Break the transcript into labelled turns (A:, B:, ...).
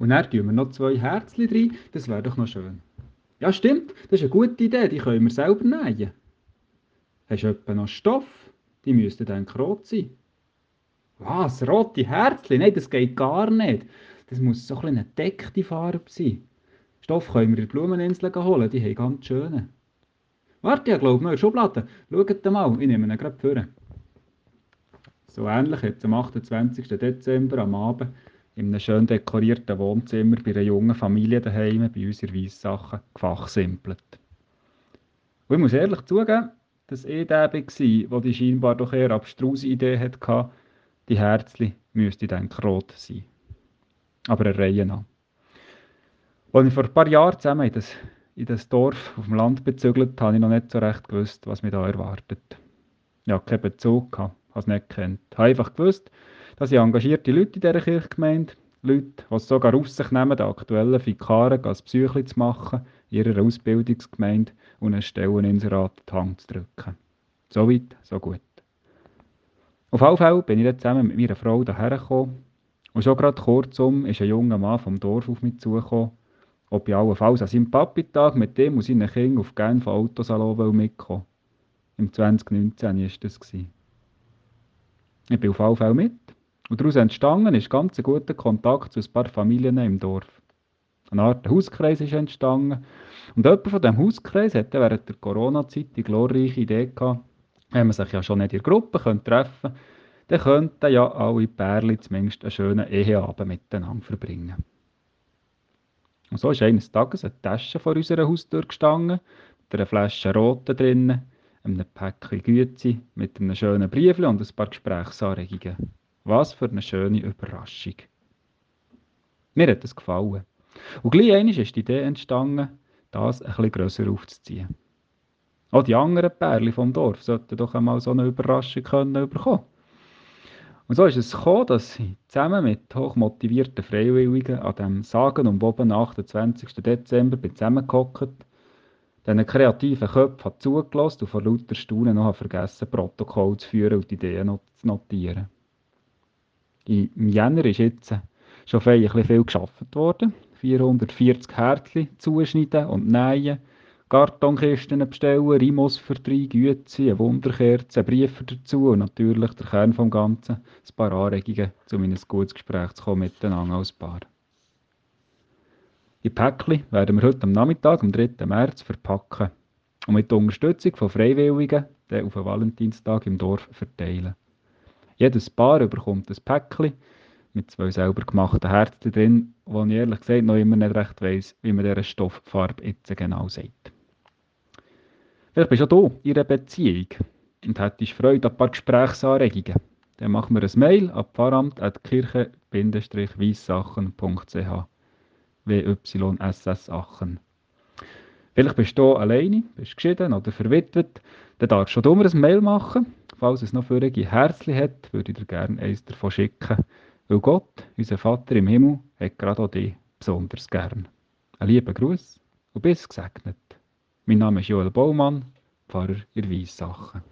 A: Und dann tun wir noch zwei Herzchen rein, das wäre doch noch schön. Ja, stimmt, das ist eine gute Idee, die können wir selber nähen. Hast du etwa noch Stoff? Die müssten dann rot sein. Was, rote Herzchen? Nein, das geht gar nicht. Das muss so ein eine deckte Farbe sein. Stoff können wir in der Blumeninsel holen, die haben ganz schöne. Warte, ich glaube in der Schublade. Schaut mal, ich nehme ihn gerade vor. So ähnlich es am 28. Dezember am Abend in einem schön dekorierten Wohnzimmer bei einer jungen Familie daheim bei uns in Weissachen gefachsimpelt. Und ich muss ehrlich zugeben, dass ich der war, der die scheinbar doch eher abstruse Idee hatte, die Herzli müsste dann rot sein. Aber eine Reihe nach. Als ich vor ein paar Jahren zusammen in das, in das Dorf auf dem Land bezügelt, habe ich noch nicht so recht gewusst, was mich da erwartet. Ich hatte keinen Bezug, habe es nicht gekannt. Ich habe einfach gewusst, dass ich engagierte Leute in dieser Kirchgemeinde, Leute, die es sogar auf sich nehmen, den aktuellen Vikaren als Psychli zu machen, ihrer Ausbildungsgemeinde und einen Stelleninserat in die Hand zu drücken. So weit, so gut. Auf alle Fälle bin ich dann zusammen mit meiner Frau hierher gekommen und schon gerade kurzum ist ein junger Mann vom Dorf auf mich zugekommen, ob ich allenfalls an seinem Papi-Tag mit dem und seinen Kindern auf Genf Autosalon mitkommen Im 2019 war das. Ich bin auf alle Fälle mit. Und daraus entstanden ist ganz ein guter Kontakt zu ein paar Familien im Dorf. Eine Art Hauskreis ist entstanden. Und jemand von diesem Hauskreis hatte während der Corona-Zeit die glorreiche Idee gehabt, wenn man sich ja schon nicht in Gruppe treffen könnte, dann könnten ja alle Pärchen zumindest einen schönen Eheabend miteinander verbringen. Und so ist eines Tages eine Tasche vor unserer Haustür gestanden, mit einer Flasche Rote drinnen, einem Päckchen Güte, mit einem schönen Briefchen und ein paar Gesprächsanregungen. Was für eine schöne Überraschung. Mir hat es gefallen. Und gleich einmal ist die Idee entstanden, das ein bisschen grösser aufzuziehen. Auch die anderen Pärchen vom Dorf sollten doch einmal so eine Überraschung können bekommen. Und so ist es gekommen, dass ich zusammen mit hochmotivierten Freiwilligen an dem sagen und Boben 28. Dezember bin zusammengehockt, diesen kreativen Köpfen zugelassen und vor lauter Staunen noch vergessen, Protokoll zu führen und die Ideen zu notieren. Im Jänner ist jetzt schon viel geschafft worden. 440 Härtchen zuschneiden und nähen, Kartonkisten bestellen, Rimos für drei Güte, eine Wunderkerze, Briefe dazu und natürlich der Kern des Ganzen, ein paar Anregungen, um in ein gutes Gespräch zu kommen miteinander als Paar. Die Päckchen werden wir heute am Nachmittag, am 3. März, verpacken und mit der Unterstützung von Freiwilligen auf den Valentinstag im Dorf verteilen. Jedes Paar bekommt ein Päckchen mit zwei selber gemachten Herzen drin, wo ich ehrlich gesagt noch immer nicht recht weiss, wie man dieser Stofffarbe jetzt genau sagt. Vielleicht bist auch du in einer Beziehung und hättest Freude an ein paar Gesprächsanregungen. Dann machen wir ein Mail an pfarramt.kirche-weissachen.ch WYSS Aachen. Vielleicht bist du alleine, bist geschieden oder verwitwet. Dann darfst du schon ein Mail machen. Falls es noch vorige Herzchen hat, würde ich dir gerne eins davon schicken. Weil Gott, unser Vater im Himmel, hat gerade auch dich besonders gern. Ein lieber Gruß und bis gesegnet. Mein Name ist Joel Baumann, Pfarrer in Weissachen.